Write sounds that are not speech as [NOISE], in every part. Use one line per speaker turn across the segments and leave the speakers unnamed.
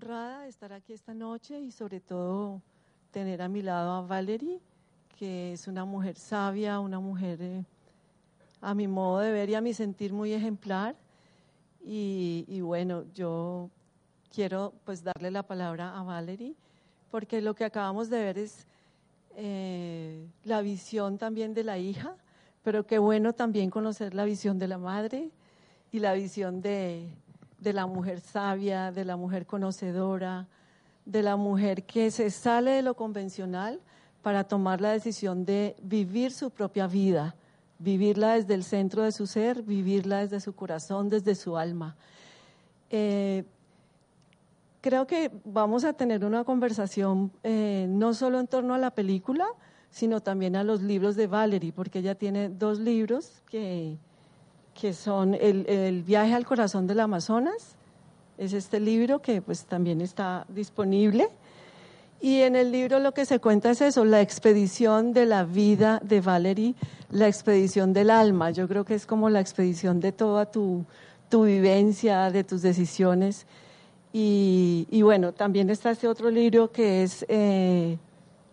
Honrada estar aquí esta noche y sobre todo tener a mi lado a Valerie, que es una mujer sabia, una mujer eh, a mi modo de ver y a mi sentir muy ejemplar. Y, bueno, yo quiero pues darle la palabra a Valerie, porque lo que acabamos de ver es eh, la visión también de la hija, pero qué bueno también conocer la visión de la madre y la visión de, de la mujer sabia, de la mujer conocedora, de la mujer que se sale de lo convencional para tomar la decisión de vivir su propia vida vivirla desde el centro de su ser, vivirla desde su corazón, desde su alma. Eh, creo que vamos a tener una conversación eh, no solo en torno a la película, sino también a los libros de Valerie, porque ella tiene dos libros que, que son el, el, viaje al corazón del Amazonas, es este libro que pues también está disponible, y en el libro lo que se cuenta es eso, la expedición de la vida de Valerie, la expedición del alma. Yo creo que es como la expedición de toda tu, tu vivencia, de tus decisiones. Y, bueno, también está este otro libro que es eh,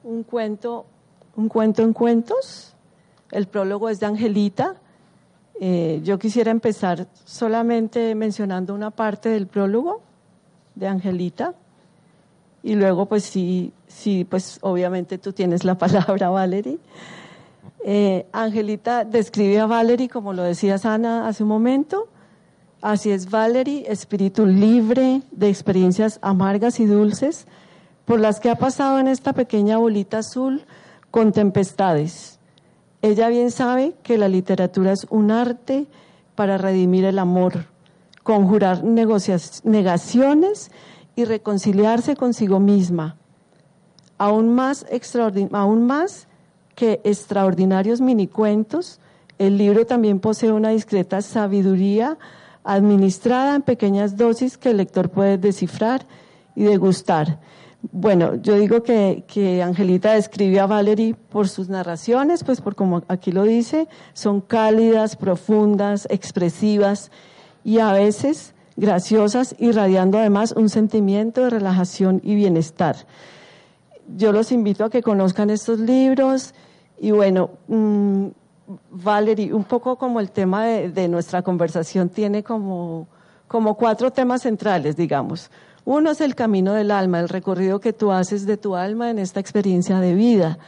un cuento, un cuento en cuentos. El prólogo es de Angelita. Eh, yo quisiera empezar solamente mencionando una parte del prólogo de Angelita. Y luego, pues sí, pues obviamente tú tienes la [LAUGHS] palabra, Valerie. Eh, Angelita describe a Valerie, como lo decía Ana hace un momento. Así es Valerie, espíritu libre de experiencias amargas y dulces, por las que ha pasado en esta pequeña bolita azul con tempestades. Ella bien sabe que la literatura es un arte para redimir el amor, conjurar negaciones y reconciliarse consigo misma. Aún más, aún más que extraordinarios minicuentos, el libro también posee una discreta sabiduría administrada en pequeñas dosis que el lector puede descifrar y degustar. Bueno, yo digo que, que, Angelita describe a Valerie por sus narraciones, pues por como aquí lo dice, son cálidas, profundas, expresivas y a veces graciosas, irradiando además un sentimiento de relajación y bienestar. Yo los invito a que conozcan estos libros y bueno, mmm, Valerie, un poco como el tema de, nuestra conversación tiene como, como cuatro temas centrales, digamos. Uno es el camino del alma, el recorrido que tú haces de tu alma en esta experiencia de vida.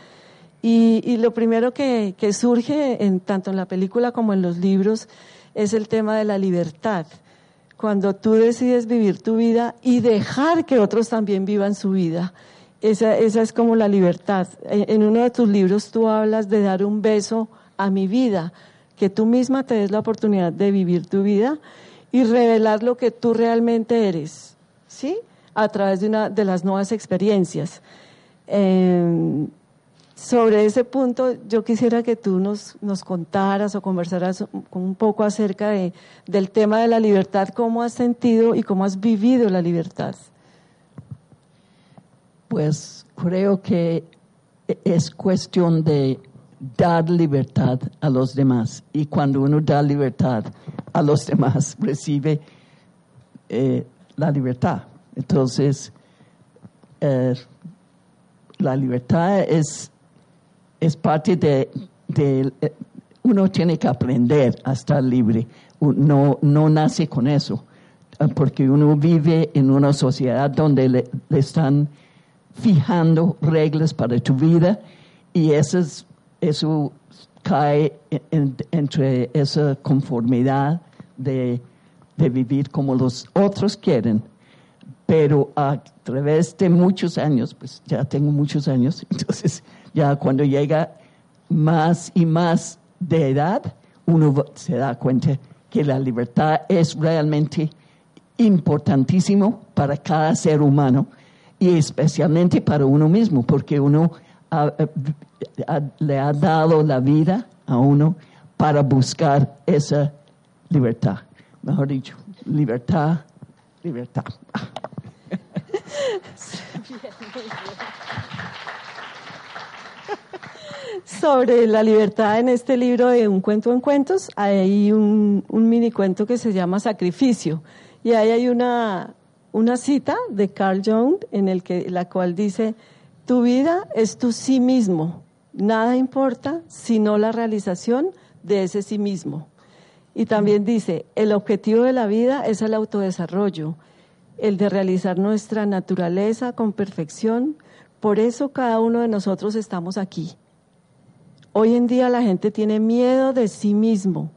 Y, lo primero que, surge en, tanto en la película como en los libros es el tema de la libertad cuando tú decides vivir tu vida y dejar que otros también vivan su vida. Esa, es como la libertad. En uno de tus libros tú hablas de dar un beso a mi vida, que tú misma te des la oportunidad de vivir tu vida y revelar lo que tú realmente eres, ¿sí? A través de una de las nuevas experiencias. Eh, sobre ese punto, yo quisiera que tú nos, nos contaras o conversaras un poco acerca de, del tema de la libertad, cómo has sentido y cómo has vivido la libertad.
Pues creo que es cuestión de dar libertad a los demás y cuando uno da libertad a los [LAUGHS] demás recibe eh, la libertad. Entonces, eh, la libertad es es parte de, eh, uno tiene que aprender a estar libre, no, no nace con eso, ah, porque uno vive en una sociedad donde le, están fijando reglas para tu vida y eso, eso cae entre esa conformidad de, de vivir como los otros quieren pero a través de muchos años, pues ya tengo muchos años, [LAUGHS] entonces ya cuando llega más y más de edad, uno se da cuenta que la libertad es realmente importantísimo para cada ser humano y especialmente para uno mismo, porque uno le ha dado la vida a uno para buscar esa libertad. Mejor dicho, libertad, libertad.
Sobre la libertad en este libro de Un cuento en cuentos, hay un, mini cuento que se llama Sacrificio. Y ahí hay una, una cita de Carl Jung en el que, la cual dice, tu vida es tu sí mismo. Nada importa sino la realización de ese sí mismo. Y también dice, el objetivo de la vida es el autodesarrollo, el de realizar nuestra naturaleza con perfección. Por eso cada uno de nosotros estamos aquí. Hoy en día la gente tiene miedo de sí mismo.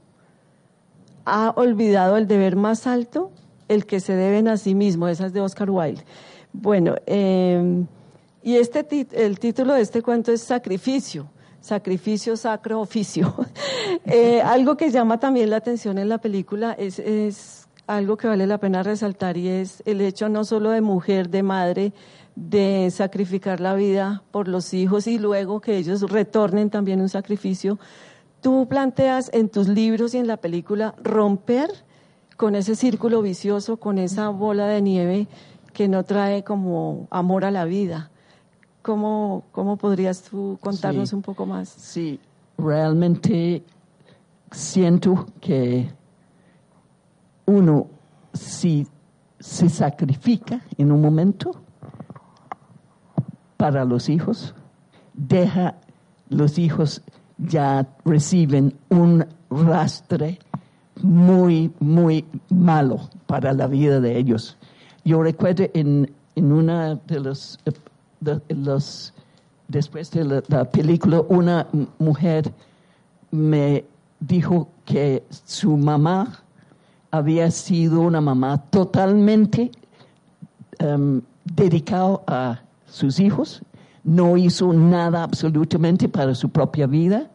Ha olvidado el deber más alto, el que se deben a sí mismo. Esa es de Oscar Wilde. Bueno, em, y este el título de este cuento es Sacrificio. Sacrificio, sacro, oficio. [LAUGHS] Eh, algo que llama también la atención en la película es, es algo que vale la pena resaltar y es el hecho no solo de mujer, de madre, de sacrificar la vida por los hijos y luego que ellos retornen también un sacrificio. Tú planteas en tus libros y en la película romper con ese círculo vicioso, con esa bola de nieve que no trae como amor a la vida. ¿Cómo, cómo podrías tú contarnos un poco más?
Sí, realmente siento que uno, si se sacrifica en un momento, para los hijos, deja los hijos ya reciben un rastre muy, muy malo para la vida de ellos. Yo recuerdo en, en una de después de la, la, película, una mujer me dijo que su mamá había sido una mamá totalmente um, dedicada a sus hijos, no hizo nada absolutamente para su propia vida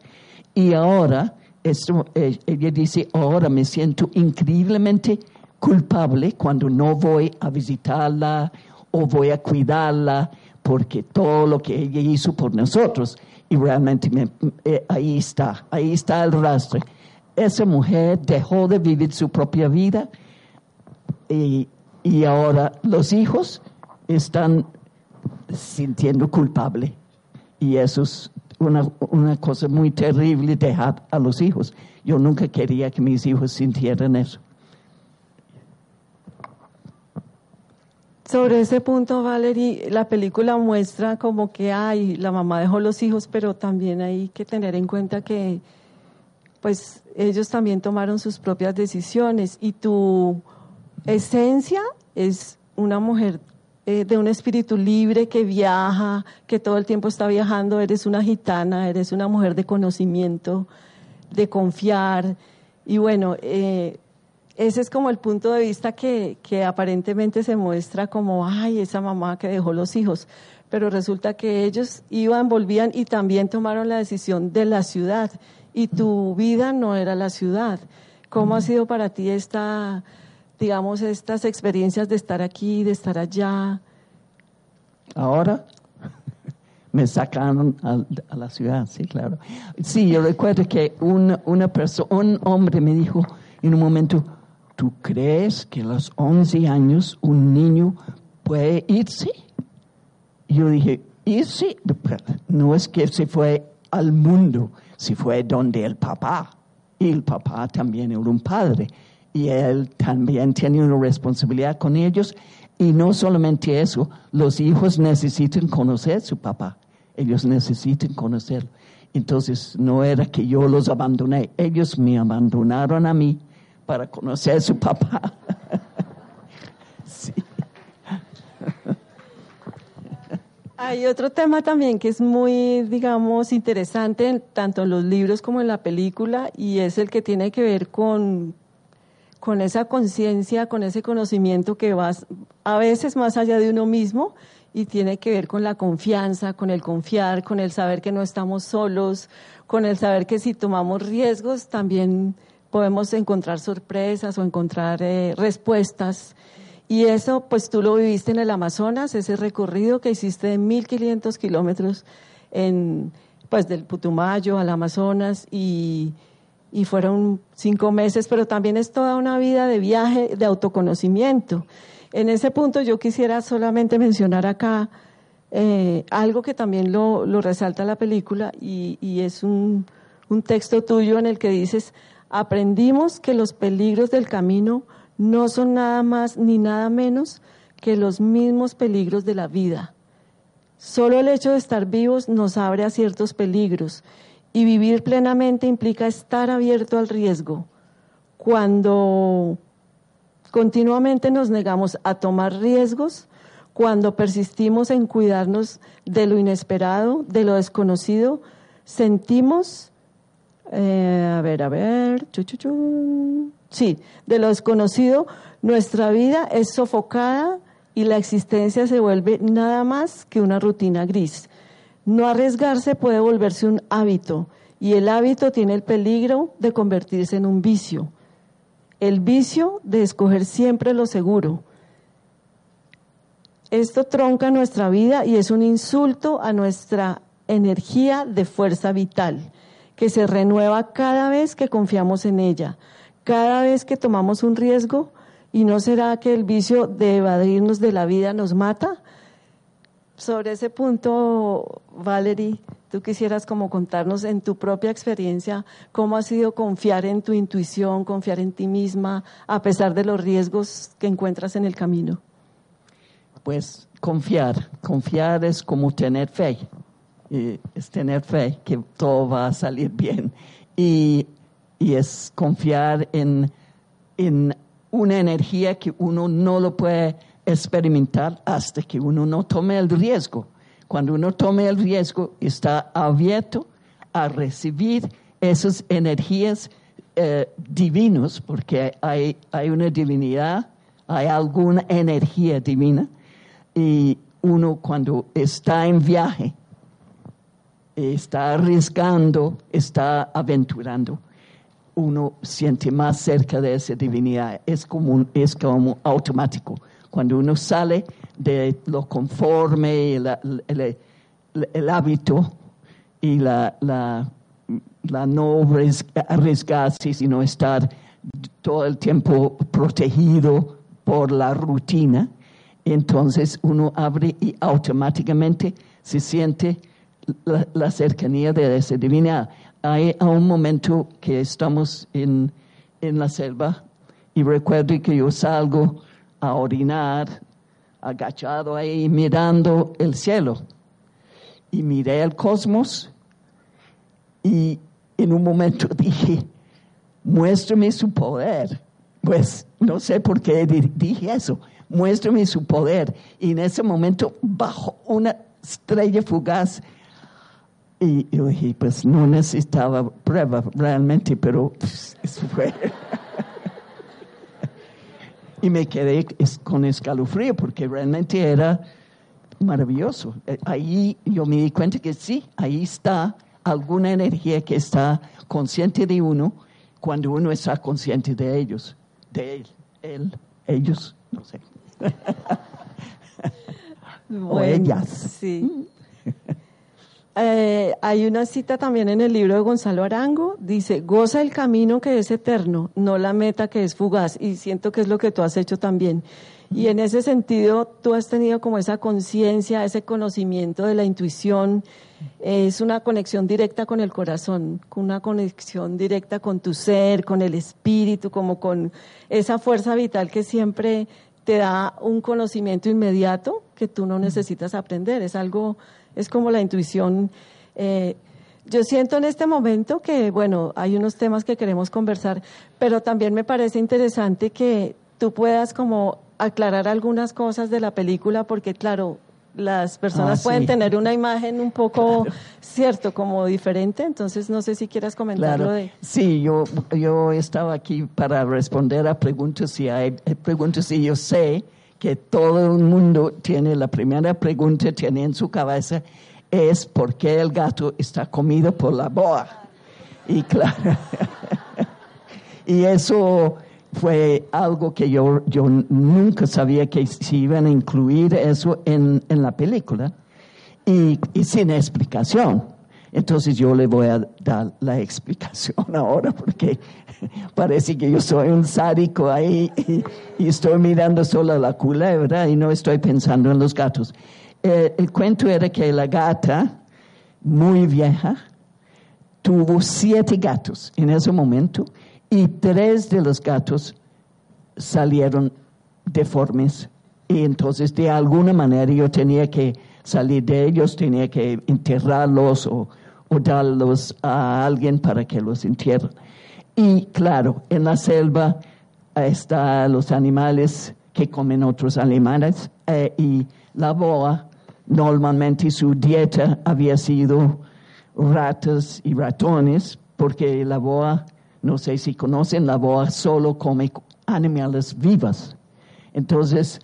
y ahora, eh, ella dice, ahora me siento increíblemente culpable cuando no voy a visitarla o voy a cuidarla porque todo lo que ella hizo por nosotros y realmente eh, ahí está, ahí está el rastro. Esa mujer dejó de vivir su propia vida y, y ahora los hijos están sintiendo culpable. Y eso es una, una cosa muy terrible dejar a los hijos. Yo nunca quería que mis hijos sintieran eso.
Sobre ese punto, Valerie, la película muestra como que hay, la mamá dejó los hijos, pero también hay que tener en cuenta que pues ellos también tomaron sus propias decisiones y tu esencia es una mujer eh, de un espíritu libre que viaja, que todo el tiempo está viajando, eres una gitana, eres una mujer de conocimiento, de confiar. Y bueno, eh, ese es como el punto de vista que, que aparentemente se muestra como, ay, esa mamá que dejó los hijos. Pero resulta que ellos iban, volvían y también tomaron la decisión de la ciudad. Y tu vida no era la ciudad. ¿Cómo ha sido para ti esta digamos, estas experiencias de estar aquí, de estar allá?
Ahora [LAUGHS] me sacaron a, la ciudad, sí, claro. Sí, yo recuerdo que un, una persona, un hombre me dijo en un momento, ¿tú crees que a los 11 años un niño puede irse? yo dije, irse, no es que se fue al mundo, se fue donde el papá. Y el papá también era un padre y él también tiene una responsabilidad con ellos. Y no solamente eso, los hijos necesitan conocer a su papá, ellos necesitan conocerlo. Entonces no era que yo los abandoné, ellos me abandonaron a mí para conocer a su papá. sí.
Hay otro tema también que es muy, digamos, interesante, tanto en los libros como en la película, y es el que tiene que ver con con esa conciencia, con ese conocimiento que va a veces más allá de uno mismo y tiene que ver con la confianza, con el confiar, con el saber que no estamos solos, con el saber que si tomamos riesgos también podemos encontrar sorpresas o encontrar eh, respuestas. Y eso, pues tú lo viviste en el Amazonas, ese recorrido que hiciste de 1.500 kilómetros en, pues del Putumayo al Amazonas y, y fueron cinco meses, pero también es toda una vida de viaje, de autoconocimiento. En ese punto yo quisiera solamente mencionar acá eh, algo que también lo, lo, resalta la película y, y es un, un texto tuyo en el que dices, aprendimos que los peligros del camino no son nada más ni nada menos que los mismos peligros de la vida. Solo el hecho de estar vivos nos abre a ciertos peligros y vivir plenamente implica estar abierto al riesgo. Cuando continuamente nos negamos a tomar riesgos, cuando persistimos en cuidarnos de lo inesperado, de lo desconocido, sentimos, eh, a ver, a ver, sí, de lo desconocido, nuestra vida es sofocada y la existencia se vuelve nada más que una rutina gris. No arriesgarse puede volverse un hábito y el hábito tiene el peligro de convertirse en un vicio. El vicio de escoger siempre lo seguro. Esto tronca nuestra vida y es un insulto a nuestra energía de fuerza vital, que se renueva cada vez que confiamos en ella, cada vez que tomamos un riesgo. ¿Y no será que el vicio de evadirnos de la vida nos mata? sobre ese punto, Valerie, tú quisieras como contarnos en tu propia experiencia cómo ha sido confiar en tu intuición, confiar en ti misma, a pesar de los riesgos que encuentras en el camino.
Pues confiar, confiar es como tener fe, es tener fe que todo va a salir bien y, y es confiar en, en una energía que uno no lo puede experimentar hasta que uno no tome el riesgo. Cuando uno tome el riesgo, está abierto a recibir esas energías eh, divinas, porque hay, hay una divinidad, hay alguna energía divina, y uno cuando está en viaje, está arriesgando, está aventurando, uno siente más cerca de esa divinidad. Es como, es como automático. Cuando uno sale de lo conforme, el, el, hábito y la, la, la no arriesgarse, sino estar todo el tiempo protegido por la rutina, entonces uno abre y automáticamente se siente la, cercanía de esa divinidad. Hay un momento que estamos en, en la selva y recuerdo que yo salgo a orinar, agachado ahí mirando el cielo. Y miré el cosmos y en un momento [LAUGHS] dije, muéstrame su poder. Pues no sé por qué dije eso, muéstrame su poder. Y en ese momento bajó una estrella fugaz. Y yo dije, pues no necesitaba prueba realmente, pero pues, eso fue. [LAUGHS] y me quedé con escalofrío porque realmente era maravilloso. Eh, ahí yo me di cuenta que sí, ahí está alguna energía que está consciente de uno cuando uno está consciente de ellos, de él, él, ellos, no sé. [LAUGHS] o ellas.
Sí. Eh, hay una cita también en el libro de Gonzalo Arango, dice, goza el camino que es eterno, no la meta que es fugaz, y siento que es lo que tú has hecho también. Y en ese sentido, tú has tenido como esa conciencia, ese conocimiento de la intuición, es una conexión directa con el corazón, una conexión directa con tu ser, con el espíritu, como con esa fuerza vital que siempre te da un conocimiento inmediato que tú no necesitas aprender, es algo es como la intuición. Eh, yo siento en este momento que, bueno, hay unos temas que queremos conversar, pero también me parece interesante que tú puedas como aclarar algunas cosas de la película, porque claro, las personas ah, pueden tener una imagen un poco, cierto, como diferente, entonces no sé si quieras comentarlo de...
Sí, yo, yo estaba aquí para responder a preguntas y hay preguntas y yo sé que todo el mundo tiene, la primera pregunta tiene en su cabeza es por qué el gato está comido por la boa. Y claro, [LAUGHS] y eso fue algo que yo, yo nunca sabía que se iban a incluir eso en, en la película y sin explicación. Entonces yo le voy a dar la explicación [LAUGHS] ahora porque parece que yo soy un sádico ahí y, estoy mirando solo la culebra y no estoy pensando en los gatos. Eh, el cuento era que la gata, muy vieja, tuvo siete gatos en ese momento y tres de los gatos salieron deformes y entonces de alguna manera yo tenía que salir de ellos, tenía que enterrarlos o, darlos a alguien para que los entierren. Y claro, en la selva están los animales que comen otros animales eh, y la boa normalmente su dieta había sido ratas y ratones porque la boa, no sé si conocen, la boa solo come animales vivos. Entonces,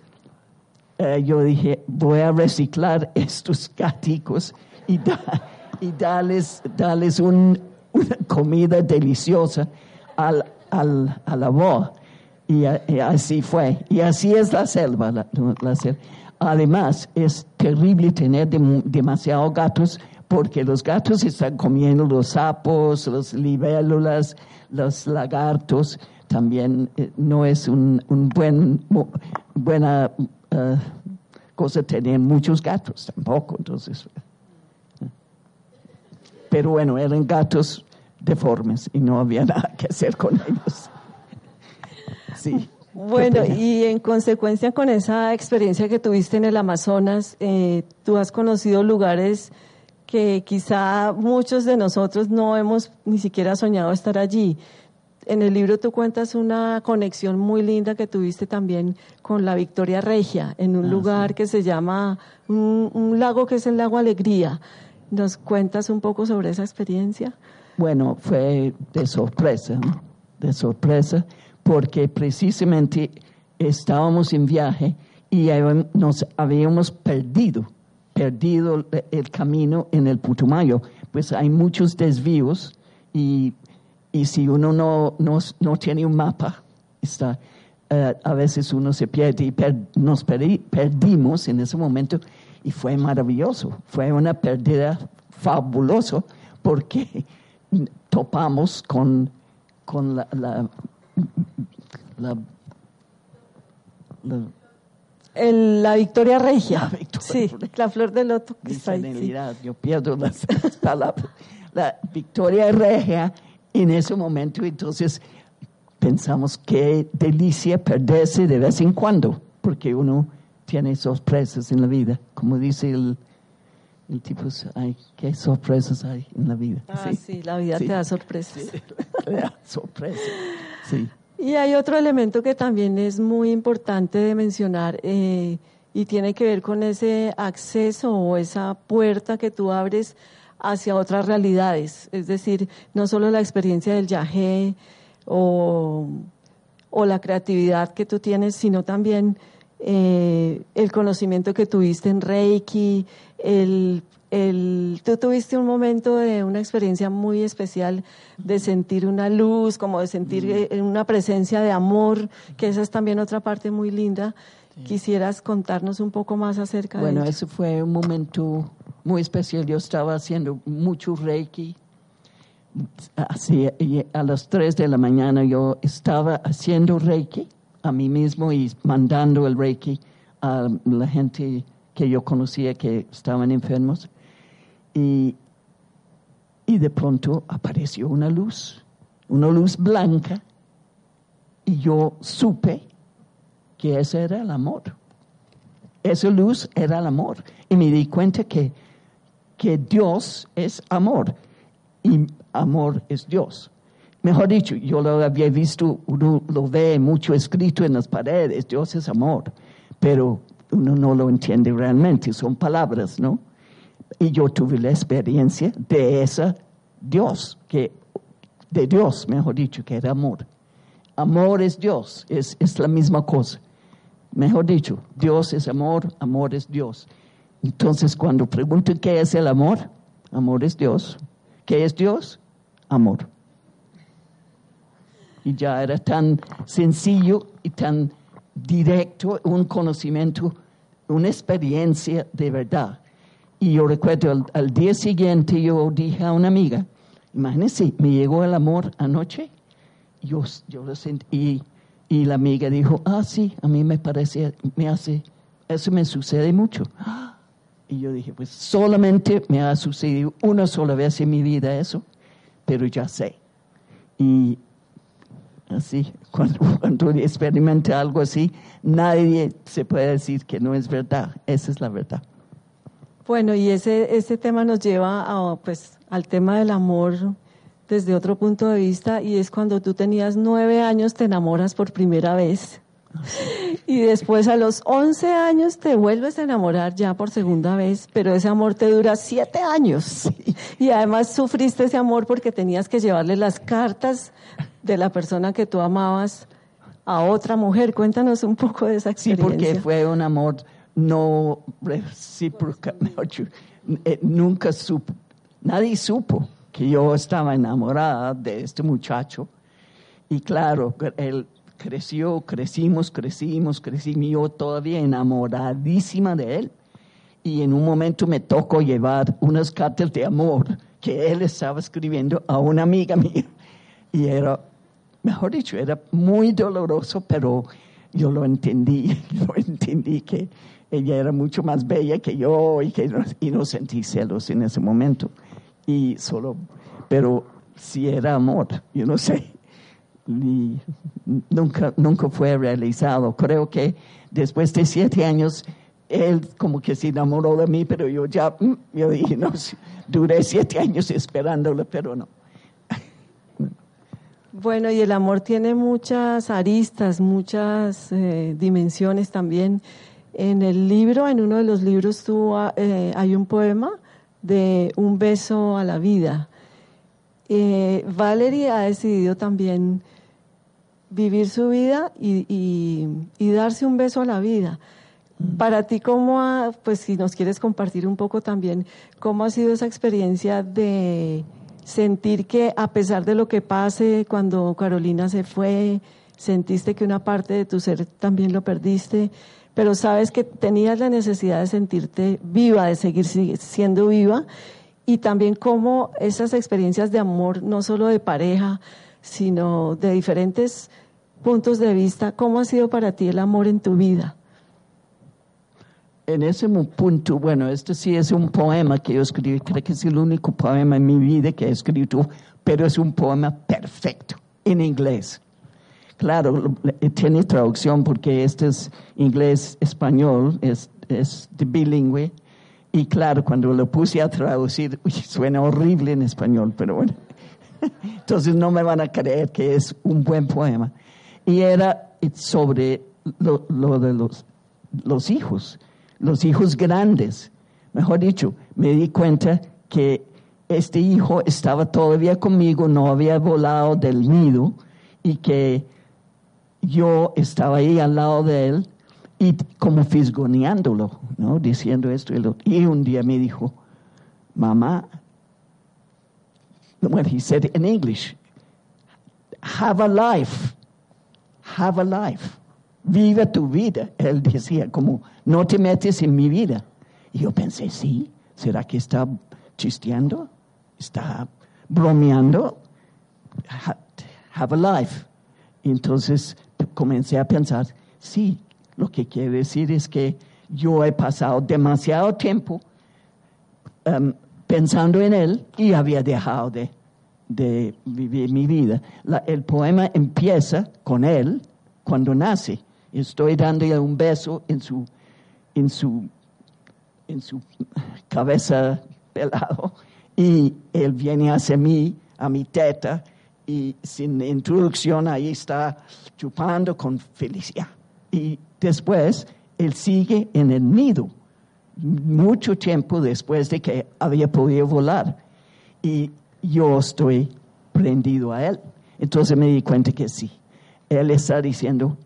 eh, yo dije, voy a reciclar [LAUGHS] estos gaticos y, da, y darles, darles un, una comida deliciosa al, al, a la boa. Y, y, así fue. Y así es la selva. La selva. Además, es terrible tener de, demasiados gatos porque los gatos están comiendo los sapos, los libélulas, los lagartos. También eh, no es un, un buen, buena uh, cosa tener muchos gatos tampoco. Entonces, pero bueno, eran gatos deformes y no había [LAUGHS] nada que hacer con ellos. Sí.
Bueno, y en consecuencia con esa experiencia que tuviste en el Amazonas, eh, tú has conocido lugares que quizá muchos de nosotros no hemos ni siquiera soñado estar allí. En el libro tú cuentas una conexión muy linda que tuviste también con la Victoria Regia, en un ah, lugar sí. que se llama, un, un, lago que es el lago Alegría. ¿Nos cuentas un poco sobre esa experiencia?
Bueno, fue de sorpresa, ¿no? de sorpresa porque precisamente estábamos en viaje y nos habíamos perdido, perdido el camino en el Putumayo. Pues hay muchos desvíos y, y si uno no, no, no, tiene un mapa, está, uh, a veces uno se pierde y per, nos perdimos en ese momento y fue maravilloso, fue una pérdida fabulosa porque topamos con, con la, la la,
la, el, la Victoria Regia. La Victoria sí, Regia. la flor de loto que está ahí.
Sí. Yo pierdo las [LAUGHS] palabras. La Victoria Regia en ese momento, entonces pensamos qué delicia perderse de vez en cuando, porque uno tiene sorpresas en la vida, como dice el, el tipo, ay, qué sorpresas hay en la vida.
Ah, sí, sí la vida sí. te da sorpresas. Sí,
te da sorpresas, sí.
Y hay otro elemento que también es muy importante de mencionar eh, y tiene que ver con ese acceso o esa puerta que tú abres hacia otras realidades. Es decir, no solo la experiencia del viaje o, o, la creatividad que tú tienes, sino también eh, el conocimiento que tuviste en Reiki, el el, tú tuviste un momento de una experiencia muy especial de sentir una luz, como de sentir mm. una presencia de amor, que esa es también otra parte muy linda. ¿Quisieras contarnos un poco más acerca
bueno,
de
Bueno, ese fue un momento muy especial. Yo estaba haciendo mucho Reiki. Así, a las 3 de la mañana yo estaba haciendo Reiki a mí mismo y mandando el Reiki a la gente que yo conocía que estaban enfermos. Y, y de pronto apareció una luz, una luz blanca, y yo supe que ese era el amor. Esa luz era el amor. Y me di cuenta que, que Dios es amor y amor es Dios. Mejor dicho, yo lo había visto, uno lo ve mucho escrito en las paredes, Dios es amor, pero uno no lo entiende realmente, son palabras, ¿no? Y yo tuve la experiencia de ese Dios, que, de Dios, mejor dicho, que era amor. Amor es Dios, es, es la misma cosa. Mejor dicho, Dios es amor, amor es Dios. Entonces, cuando pregunto qué es el amor, amor es Dios. ¿Qué es Dios? Amor. Y ya era tan sencillo y tan directo, un conocimiento, una experiencia de verdad. Y yo recuerdo al, al día siguiente yo dije a una amiga, imagínense, me llegó el amor anoche, yo, yo lo sentí, y la amiga dijo, ah, sí, a mí me parece, me hace, eso me sucede mucho. [GASPS] Y yo dije, pues solamente me ha sucedido una sola vez en mi vida eso, pero ya sé. Y así, [LAUGHS] cuando, cuando experimente algo así, nadie se puede decir que no es verdad. Esa es la verdad.
Bueno, y ese, ese tema nos lleva a, pues, al tema del amor desde otro punto de vista, y es cuando tú tenías nueve años, te enamoras por primera vez. [LAUGHS] Y después a los 11 años te vuelves a enamorar ya por segunda vez, pero ese amor te dura siete años. Y además sufriste ese amor porque tenías que llevarle las cartas de la persona que tú amabas a otra mujer. Cuéntanos un poco de esa
Sí,
experiencia.
porque fue un amor no recíproco. Eh, Nunca supo, nadie supo que yo estaba enamorada de este muchacho. Y claro, él creció, crecimos, crecimos, crecimos, y yo todavía enamoradísima de él. Y en un momento me tocó llevar unas cartas de amor que él estaba escribiendo a una amiga mía. Y era, mejor dicho, era muy doloroso, pero yo lo entendí, [LAUGHS] lo entendí que ella era mucho más bella que yo y que y no sentí celos en ese momento. Y solo, pero si era amor, yo no sé. Y nunca, nunca fue realizado. Creo que después de siete años, él como que se enamoró de mí, pero yo ya, mm, yo dije, no, duré siete años esperándolo, pero no.
Bueno, y el amor tiene muchas aristas, muchas eh, dimensiones también. En el libro, en uno de los libros, tú, ah, eh, hay un poema de un beso a la vida. Eh, Valerie ha decidido también vivir su vida y, y- y darse un beso a la vida. Para ti, ¿cómo ha, pues si nos quieres compartir un poco también, cómo ha sido esa experiencia de sentir que a pesar de lo que pase cuando Carolina se fue, sentiste que una parte de tu ser también lo perdiste, pero sabes que tenías la necesidad de sentirte viva, de seguir si- siendo viva, y también cómo esas experiencias de amor, no solo de pareja, sino de diferentes puntos de vista, ¿cómo ha sido para ti el amor en tu vida?
En ese punto, bueno, este sí es un poema que yo escribí, creo que es el único poema en mi vida que he escrito, pero es un poema perfecto, en inglés. Claro, le- tiene traducción porque este es inglés-español, es, es bilingüe, y claro, cuando lo puse a traducir, suena horrible en español, pero bueno. [LAUGHS] Entonces no me van a creer que es un buen poema. Y era sobre lo, lo de los, los hijos, los hijos grandes. Mejor dicho, me di cuenta que este hijo estaba todavía conmigo, no había volado del nido y que yo estaba ahí al lado de él y como fisgoneándolo, ¿no? Diciendo esto y lo. Y un día me dijo, mamá, when he said in English, have a life, have a life, vive tu vida. Él decía, como, no te metes en mi vida. Y yo pensé, sí, ¿será que está chisteando? ¿Está bromeando? Ha- Have a life. Y entonces comencé a pensar, sí, lo que quiere decir es que yo he pasado demasiado tiempo um, pensando en él y había dejado de, de vivir mi vida. El poema empieza con él cuando nace. Estoy dándole un beso en su, en su, en su cabeza pelado y él viene hacia mí, a mi teta, y sin introducción ahí está chupando con felicidad. Y después él sigue en el nido mucho tiempo después de que había podido volar. Y yo estoy prendido a él. Entonces me di cuenta que sí, él está diciendo,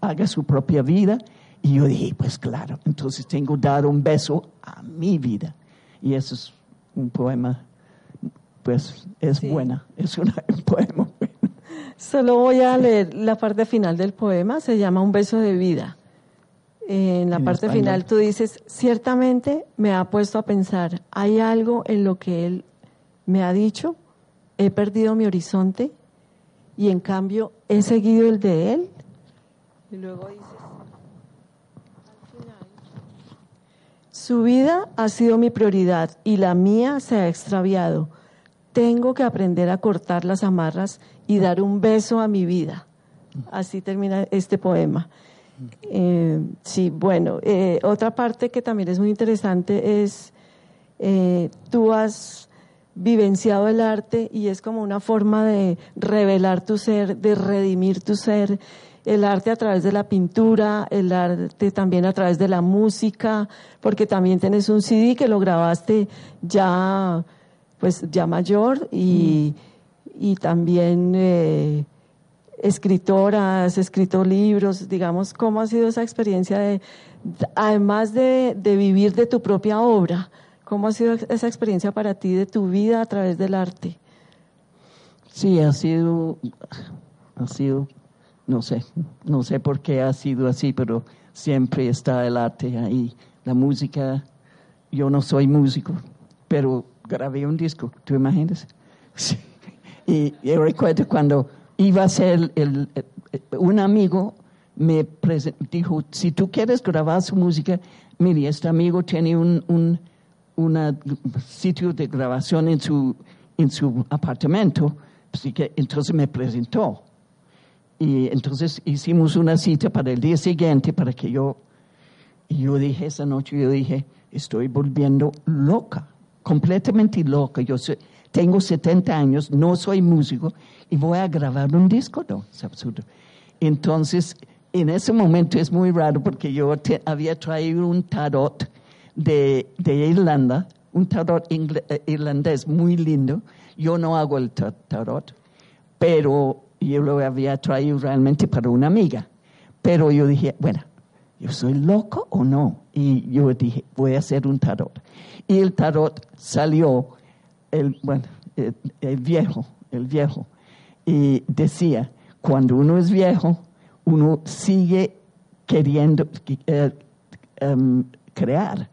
haga su propia vida. Y yo dije, pues claro, entonces tengo que dar un beso a mi vida. Y eso es un poema, pues es
Sí.
buena, es una- [LAUGHS] un poema bueno.
Solo voy a leer la parte final del poema, se llama Un beso de vida. En la
En
parte
español.
final tú dices, ciertamente me ha puesto a pensar, ¿hay algo en lo que él me ha dicho? He perdido mi horizonte y en cambio he seguido el de él. Y luego dices, al final, su vida ha sido mi prioridad y la mía se ha extraviado. Tengo que aprender a cortar las amarras y dar un beso a mi vida. Así termina este poema. Eh, sí, bueno, eh, otra parte que también es muy interesante es, eh, tú has vivenciado el arte y es como una forma de revelar tu ser, de redimir tu ser, el arte a través de la pintura, el arte también a través de la música, porque también tienes un CD que lo grabaste ya, pues ya mayor y, y también eh, escritora, has escrito libros, digamos, ¿cómo ha sido esa experiencia de, además de, de vivir de tu propia obra, cómo ha sido esa experiencia para ti de tu vida a través del arte?
Sí, ha sido, ha sido, no sé, no sé por qué ha sido así, pero siempre está el arte ahí. La música, yo no soy músico, pero grabé un disco, ¿tú imaginas? [LAUGHS] Sí. Y yo recuerdo cuando iba a ser el, un amigo me dijo, si tú quieres grabar su música, mire, este amigo tiene un, un una sitio de grabación en su, en su apartamento, así que entonces me presentó. Y entonces hicimos una cita para el día siguiente para que yo, y yo dije esa noche, yo dije, estoy volviendo loca, completamente loca. Yo soy- tengo 70 años, no soy músico y voy a grabar un disco, no, es absurdo. Entonces, en ese momento es muy raro porque yo había traído un tarot de, Irlanda, un tarot eh, irlandés muy lindo. Yo no hago el ta- tarot, pero yo lo había traído realmente para una amiga. Pero yo dije, bueno, ¿yo soy loco o no? Y yo dije, voy a hacer un tarot. Y el tarot salió, el, bueno, el, viejo, el viejo, y decía, cuando uno es viejo, uno sigue queriendo eh, em, crear.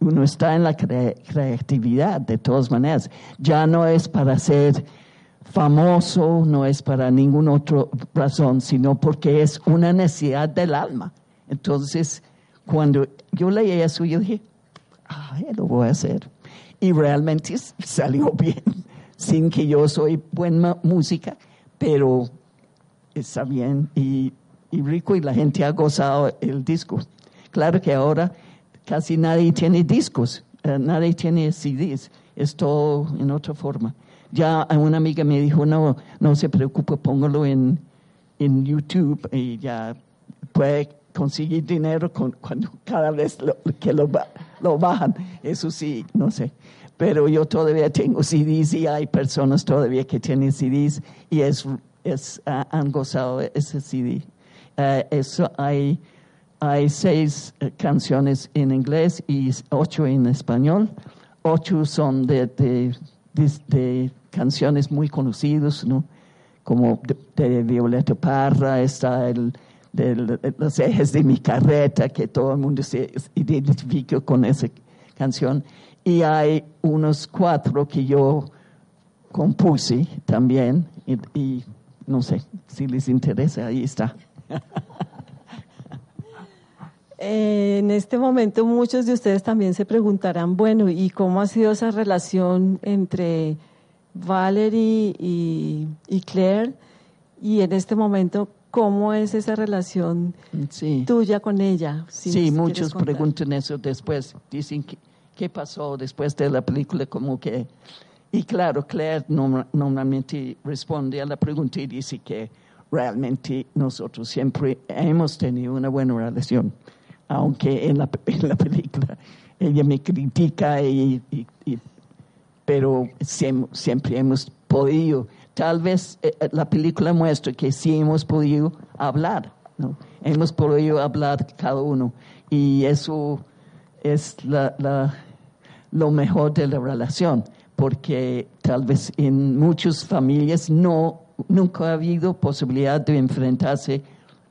Uno está en la cre- creatividad de todas maneras. Ya no es para ser famoso, no es para ninguna otra razón, sino porque es una necesidad del alma. Entonces, cuando yo leí eso, yo dije, ay, lo voy a hacer. Y realmente salió [LAUGHS] bien, sin que yo soy buena música, pero está bien y, y rico y la gente ha gozado el disco. Claro que ahora casi nadie tiene discos, eh, nadie tiene CDs, es todo en otra forma. Ya una amiga me dijo, no, no se preocupe, póngalo en, en YouTube y ya puede conseguir dinero con, cuando cada vez lo- que lo, lo bajan. Eso sí, no sé. Pero yo todavía tengo CDs y hay personas todavía que tienen CDs y es, es, ah, han gozado ese CD. Eh, eso hay, hay seis eh, canciones en inglés y ocho en español. Ocho son de, de, canciones muy conocidas, ¿no? Como de Violeta Parra, está el los ejes de mi carreta, que todo el mundo se identifica con esa canción. Y hay unos cuatro que yo compuse también, y, no sé si les interesa, ahí está.
En este momento muchos de ustedes también se preguntarán, bueno, ¿y cómo ha sido esa relación entre Valerie y, y Claire? Y en este momento, ¿cómo es esa relación
Sí.
tuya con ella? Si
Sí, muchos preguntan eso después. Dicen, ¿qué, qué pasó después de la película? Como que... Y claro, Claire norma- normalmente responde a la pregunta y dice que realmente nosotros siempre hemos tenido una buena relación. Aunque en la, [LAUGHS] en la película ella me critica, y, y- y- pero siem- siempre hemos podido. Tal vez eh, eh, la película muestra que sí hemos podido hablar, ¿no? Hemos podido hablar cada uno y eso es la, la- lo mejor de la relación, porque tal vez en muchas familias no nunca ha habido posibilidad de enfrentarse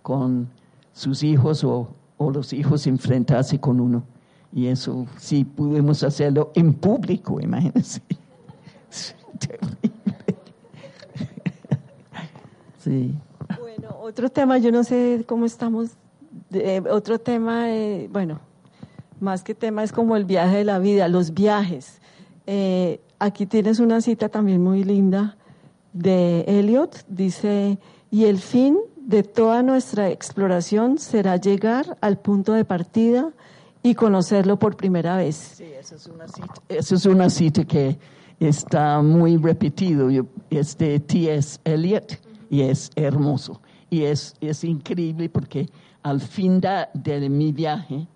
con sus hijos o, o los hijos enfrentarse con uno. Y eso sí pudimos hacerlo en público, imagínense. [LAUGHS] Sí.
Bueno, otro tema, yo no sé cómo estamos. eh, otro tema, eh, bueno, más que tema es como el viaje de la vida, los viajes. Eh, aquí tienes una cita también muy linda de Eliot. Dice, y el fin de toda nuestra exploración será llegar al punto de partida y conocerlo por primera vez.
Sí, esa es una cita, esa es una cita que está muy repetido. Es de T.S. Eliot y es hermoso. Y es, es increíble porque al fin de, de mi viaje,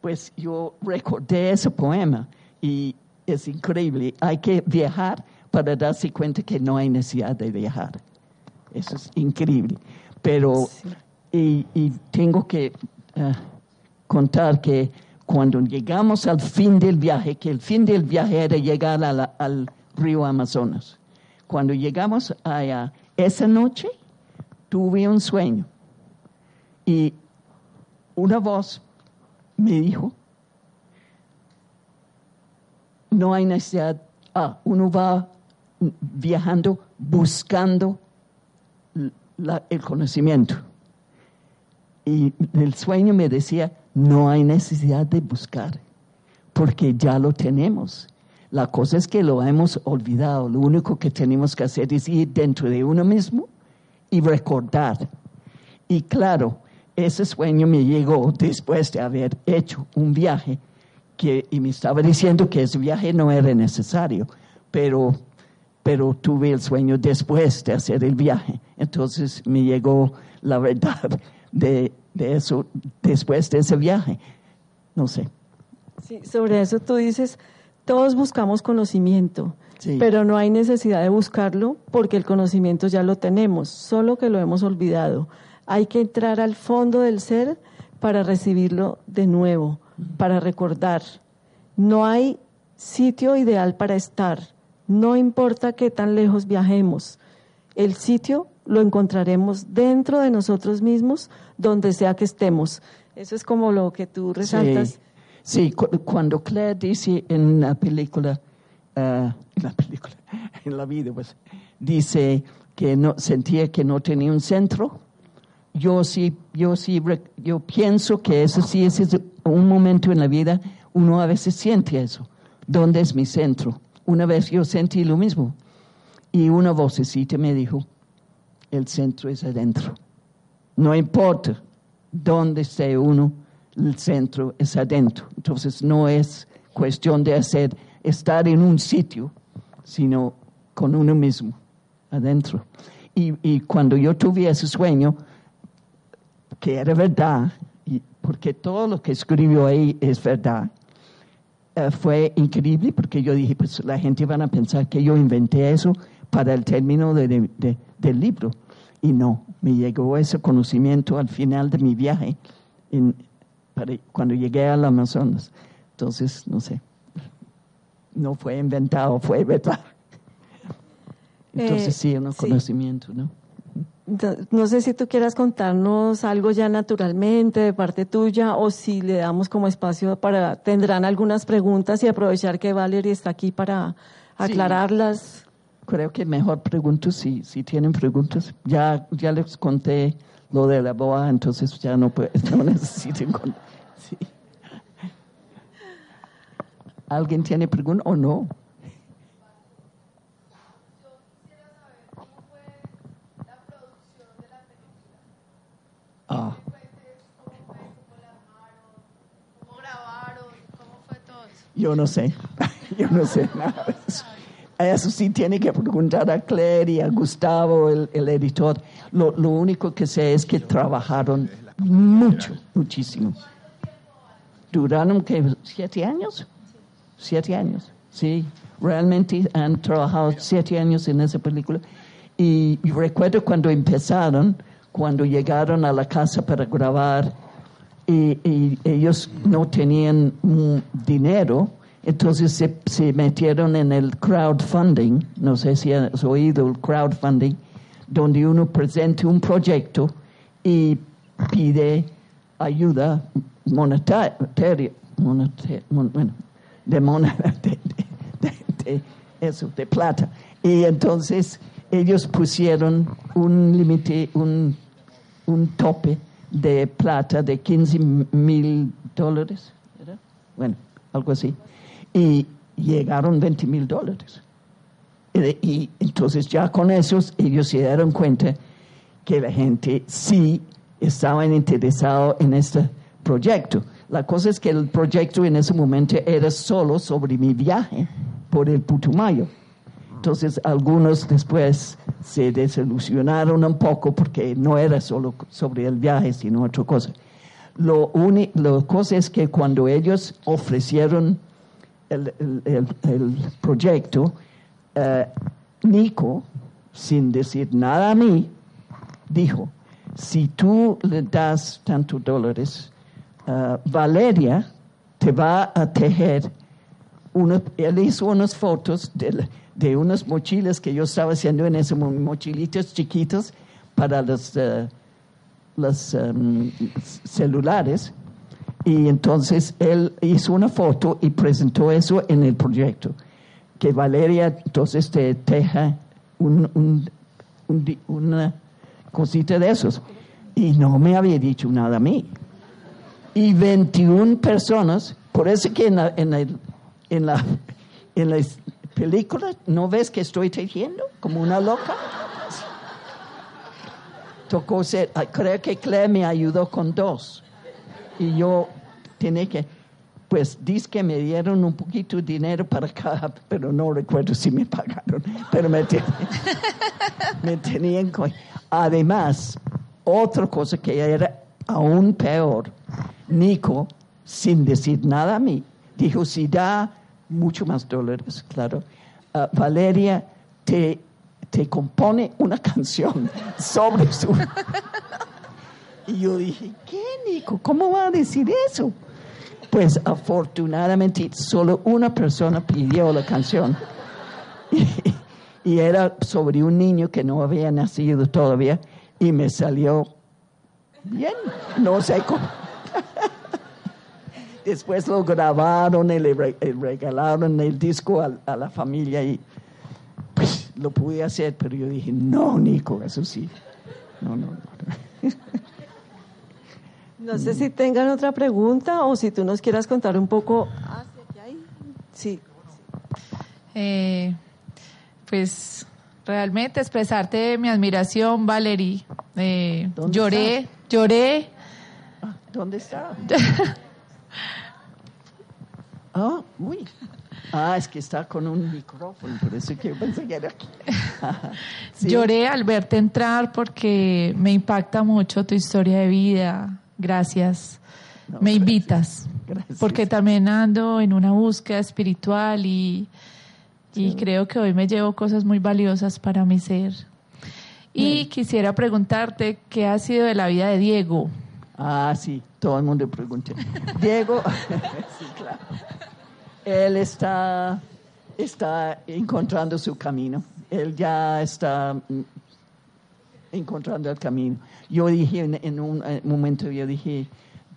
pues yo recordé ese poema y es increíble. Hay que viajar para darse cuenta que no hay necesidad de viajar. Eso es increíble. Pero, y, y tengo que eh, contar que cuando llegamos al fin del viaje, que el fin del viaje era llegar la- al río Amazonas, cuando llegamos allá, esa noche tuve un sueño y una voz me dijo, no hay necesidad, ah, uno va viajando buscando el conocimiento. Y el sueño me decía, no hay necesidad de buscar, porque ya lo tenemos. La cosa es que lo hemos olvidado. Lo único que tenemos que hacer es ir dentro de uno mismo y recordar. Y claro, ese sueño me llegó después de haber hecho un viaje y me estaba diciendo que ese viaje no era necesario, pero, pero tuve el sueño después de hacer el viaje. Entonces me llegó la verdad de eso después de ese viaje. No sé.
Sí, sobre eso tú dices, todos buscamos conocimiento,
Sí.
pero no hay necesidad de buscarlo porque el conocimiento ya lo tenemos, solo que lo hemos olvidado. Hay que entrar al fondo del ser para recibirlo de nuevo, para recordar. No hay sitio ideal para estar, no importa qué tan lejos viajemos. El sitio lo encontraremos dentro de nosotros mismos, donde sea que estemos. Eso es como lo que tú resaltas.
Sí, sí, cu- cuando Claire dice en la película, ah, en la película, [LAUGHS] en la vida, pues, dice que no sentía que no tenía un centro. Yo sí, yo sí, yo pienso que eso sí ese es un momento en la vida, uno a veces siente eso. ¿Dónde es mi centro? Una vez yo sentí lo mismo y una vocecita me dijo, el centro es adentro. No importa dónde esté uno, el centro es adentro. Entonces no es cuestión de hacer, estar en un sitio, sino con uno mismo, adentro. Y, y cuando yo tuve ese sueño, que era verdad, y porque todo lo que escribió ahí es verdad, eh, fue increíble porque yo dije, pues la gente van a pensar que yo inventé eso para el término de- de- de- del libro. Y no, me llegó ese conocimiento al final de mi viaje, en- para- cuando llegué al Amazonas. Entonces, no sé, no fue inventado, fue verdad. [LAUGHS] Entonces
Eh,
sí, un
sí.
conocimiento, ¿no?
No sé si tú quieras contarnos algo ya naturalmente de parte tuya o si le damos como espacio para, tendrán algunas preguntas y aprovechar que Valerie está aquí para aclararlas.
Creo que mejor pregunto si, si tienen preguntas. Ya, ya les conté lo de la boa, entonces ya no, puede- [LAUGHS] no necesiten con- sí. ¿Alguien tiene pregunta o no? Ah,
¿Cómo grabaron? ¿Cómo fue todo eso?
yo no sé, [LAUGHS] yo no sé nada de eso. Eso sí tiene que preguntar a Claire y a Gustavo, el, el editor. Lo, lo único que sé es que trabajaron mucho, muchísimo. Duraron que siete años, siete años, sí. Realmente han trabajado siete años en esa película. Y, recuerdo cuando empezaron, cuando llegaron a la casa para grabar, y, y ellos no tenían dinero, entonces se, se metieron en el crowdfunding, no sé si has oído el crowdfunding, donde uno presenta un proyecto y pide ayuda monetaria, moneta- mon- bueno, de, mona- [LAUGHS] eso, de plata. Y entonces ellos pusieron un límite, un, un tope de plata de 15 mil dólares, bueno, algo así, y llegaron 20 mil dólares. Y, entonces ya con esos ellos se dieron cuenta que la gente sí estaba interesado en este proyecto. La cosa es que el proyecto en ese momento era solo sobre mi viaje por el Putumayo. Entonces algunos después se desilusionaron un poco porque no era solo sobre el viaje, sino otra cosa. Lo uni- la cosa es que cuando ellos ofrecieron el, el- el- proyecto, eh, Nico, sin decir nada a mí, dijo, si tú le das tantos dólares, eh, Valeria te va a tejer unos, él hizo unas fotos de, de unas mochilas que yo estaba haciendo en esos mo- mochilitos chiquitos para los, eh, los em, celulares. Y entonces él hizo una foto y presentó eso en el proyecto. Que Valeria entonces te teja un- un- una cosita de esos. Y no me había dicho nada a mí y 21 personas. Por eso que en la, en la, en la, en la película no ves que estoy tejiendo como una loca. Tocó ser, ah, creo que Claire me ayudó con dos. Y yo tenía que, pues dice que me dieron un poquito de dinero para cada, pero no recuerdo si me pagaron, pero me, ten- [LAUGHS] me tenían Además, otra cosa que era aún peor, Nico, sin decir nada a mí, dijo, si da mucho más dólares, claro, ah, Valeria te, te compone una canción sobre su... [LAUGHS] y yo dije, ¿qué, Nico? ¿Cómo va a decir eso? Pues afortunadamente solo una persona pidió la canción. [LAUGHS] y era sobre un niño que no había nacido todavía y me salió bien, no sé cómo. [LAUGHS] Después lo grabaron y le re- regalaron el disco a, a la familia y pues lo pude hacer, pero yo dije, no, Nico, eso sí. No, no, no. [LAUGHS]
No sé si tengan otra pregunta o si tú nos quieras contar un poco. Ah, sí.
Eh, pues realmente expresarte mi admiración, Valerie. Eh,
¿Dónde
lloré, lloré.
Ah, ¿Dónde está? [LAUGHS] Ah, uy. Ah, es que está con un micrófono, por eso que yo pensé que era aquí. [LAUGHS] Sí.
Lloré al verte entrar porque me impacta mucho tu historia de vida. Gracias.
No,
me
gracias.
invitas.
Gracias.
Porque también ando en una búsqueda espiritual y, y creo que hoy me llevo cosas muy valiosas para mi ser. Y quisiera preguntarte qué ha sido de la vida de Diego.
Ah, sí, todo el mundo pregunta. Diego, [LAUGHS] sí, claro. Él está, está encontrando su camino. Él ya está mm, encontrando el camino. Yo dije en, en un eh, momento, yo dije,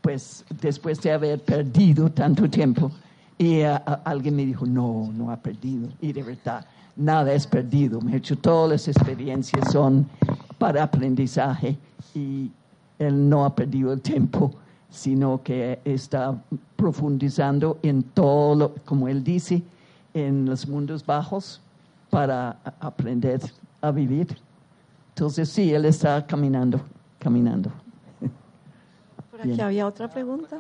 pues después de haber perdido tanto tiempo, y eh, alguien me dijo, no, no ha perdido. Y de verdad, nada es perdido. Me he hecho todas las experiencias son para aprendizaje y él no ha perdido el tiempo, sino que está profundizando en todo, lo, como él dice, en los mundos bajos para aprender a vivir. Entonces sí, él está caminando, caminando. [LAUGHS]
Por aquí
Bien.
había otra pregunta.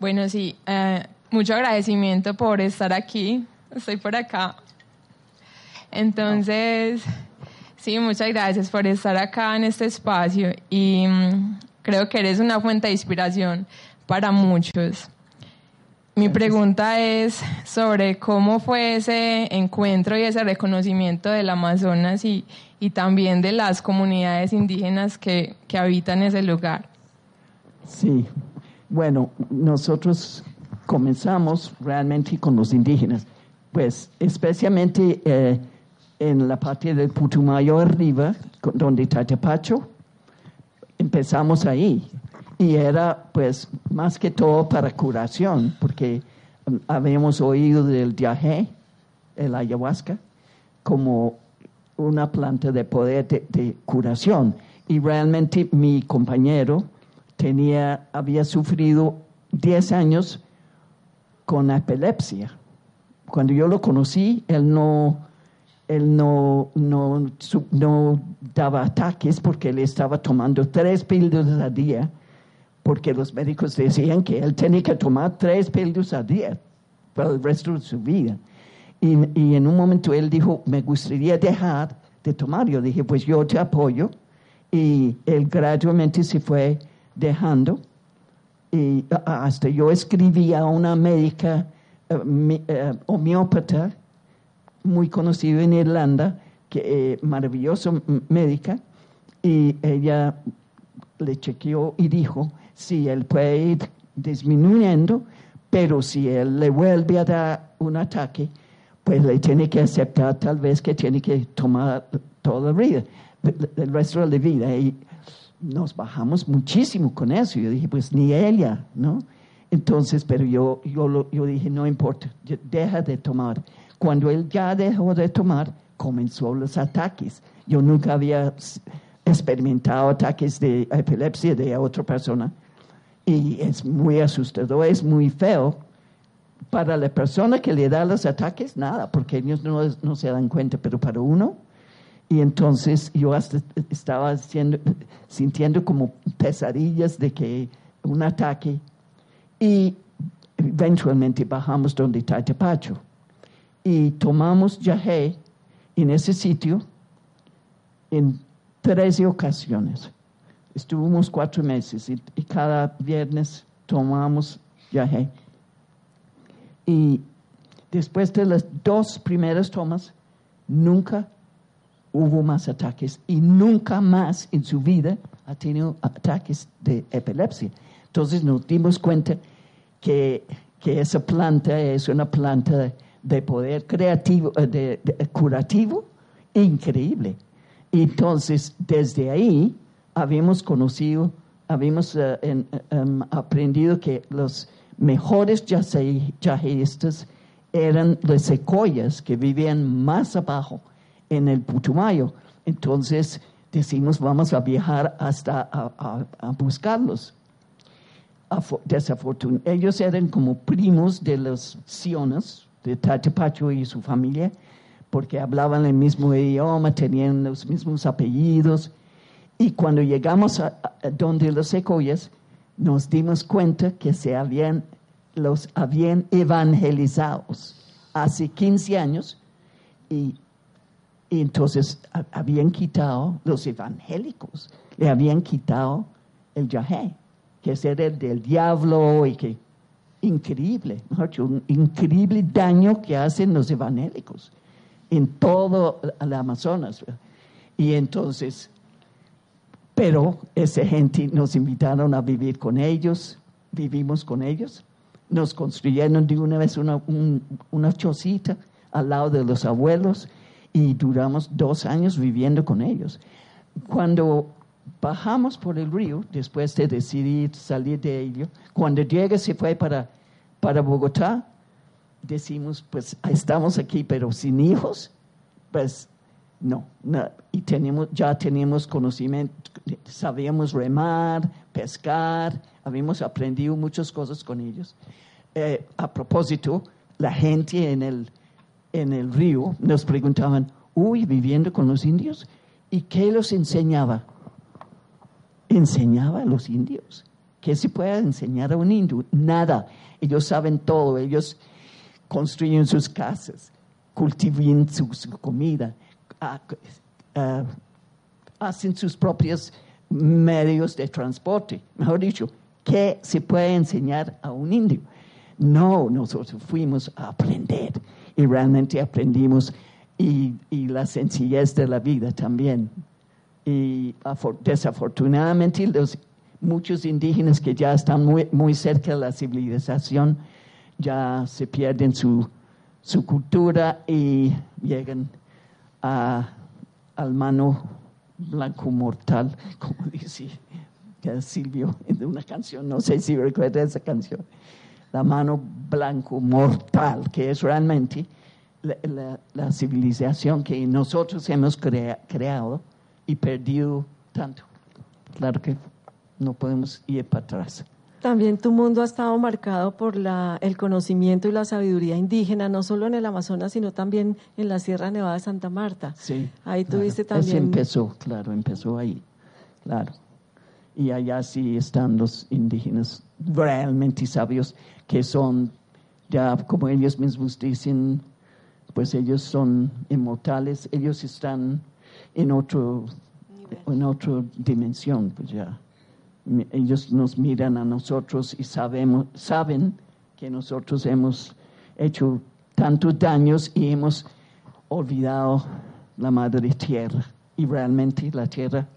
Bueno, sí, eh, mucho agradecimiento por estar aquí. Estoy por acá. Entonces, sí, muchas gracias por estar acá en este espacio y mm, creo que eres una fuente de inspiración para muchos. Mi pregunta es sobre cómo fue ese encuentro y ese reconocimiento del Amazonas y, y también de las comunidades indígenas que, que habitan ese lugar.
Sí, bueno, nosotros comenzamos realmente con los indígenas. pues especialmente eh, en la parte del Putumayo arriba, donde está Tepacho, empezamos ahí. Y era pues más que todo para curación, porque mm, habíamos oído del diajé, el ayahuasca, como una planta de poder de, curación. Y realmente mi compañero tenía, había sufrido 10 años con epilepsia. Cuando yo lo conocí, él no, él no, no, no daba ataques porque él estaba tomando tres píldoras al día, porque los médicos decían que él tenía que tomar tres píldoras al día para el resto de su vida. Y, y en un momento él dijo, me gustaría dejar de tomar. Yo dije, pues yo te apoyo. Y él gradualmente se fue dejando y hasta yo escribí a una médica eh, mi- eh, homeópata muy conocida en Irlanda, que eh, maravillosa médica, y ella le chequeó y dijo, sí, él puede ir disminuyendo, pero si él le vuelve a dar un ataque, pues le tiene que aceptar tal vez que tiene que tomar toda la vida, el- resto de la vida. Y nos bajamos muchísimo con eso. Yo dije, pues ni ella, ¿no? Entonces, pero yo, yo, yo dije, no importa, deja de tomar. Cuando él ya dejó de tomar, comenzó los ataques. Yo nunca había experimentado ataques de epilepsia de otra persona. Y es muy asustador, es muy feo. Para la persona que le da los ataques, nada, porque ellos no, no se dan cuenta, pero para uno, y entonces yo hasta estaba sintiendo como pesadillas de que un ataque. Y eventualmente bajamos donde está Tepacho. Y tomamos yagé en ese sitio en 13 ocasiones. Estuvimos cuatro meses y, cada viernes tomamos yagé. Y después de las dos primeras tomas, nunca hubo más ataques y nunca más en su vida ha tenido ataques de epilepsia. Entonces nos dimos cuenta que, que esa planta es una planta de poder creativo, eh, de- curativo increíble. Entonces desde ahí habíamos conocido, habíamos eh, em, aprendido que los mejores yajistas eran las secoyas que vivían más abajo en el Putumayo. Entonces decimos, vamos a viajar hasta a, buscarlos. Ellos eran como primos de los sionas, de Tatapacho y su familia, porque hablaban el mismo idioma, tenían los mismos apellidos. Y cuando llegamos a, donde los secoyas, nos dimos cuenta que se habían, los habían evangelizados hace 15 años y entonces ha- habían quitado, los evangélicos, le habían quitado el yahé, que es el del diablo y que increíble, mejor un increíble daño que hacen los evangélicos en todo el Amazonas. Y entonces, pero esa gente nos invitaron a vivir con ellos, vivimos con ellos, nos construyeron de una vez una, un- una chocita al lado de los abuelos y duramos dos años viviendo con ellos. Cuando bajamos por el río, después de decidir salir de ello, cuando Diego se fue para, para Bogotá, decimos, pues estamos aquí, pero sin hijos, pues no, y tenemos, ya teníamos conocimiento, sabíamos remar, pescar, habíamos aprendido muchas cosas con ellos. Eh, a propósito, la gente en el, en el río nos preguntaban, uy, viviendo con los indios, ¿y qué los enseñaba? Enseñaba a los indios. ¿Qué se puede enseñar a un indio? Nada. Ellos saben todo. Ellos construyen sus casas, cultivan su, comida, ah, ah, hacen sus propios medios de transporte. Mejor dicho, ¿qué se puede enseñar a un indio? No, nosotros fuimos a aprender y realmente aprendimos y, y la sencillez de la vida también. Y afor- desafortunadamente los muchos indígenas que ya están muy, muy cerca de la civilización ya se pierden su, su cultura y llegan a, al mano blanco mortal, [LAUGHS] como dice Silvio en una canción, no sé si recuerda esa canción, la mano blanco mortal, que es realmente la, civilización que nosotros hemos creado y perdido tanto. Claro que no podemos ir para atrás.
También tu mundo ha estado marcado por la, el conocimiento y la sabiduría indígena, no solo en el Amazonas, sino también en la Sierra Nevada de Santa Marta.
Sí.
Ahí tuviste también.
Eso empezó, claro, empezó ahí, claro. Y allá sí están los indígenas realmente sabios, que son, ya como ellos mismos dicen, pues ellos son inmortales, ellos están en otro, en otra dimensión, pues ya ellos nos miran a nosotros y sabemos, saben que nosotros hemos hecho tantos daños y hemos olvidado la madre tierra. Y realmente la tierra,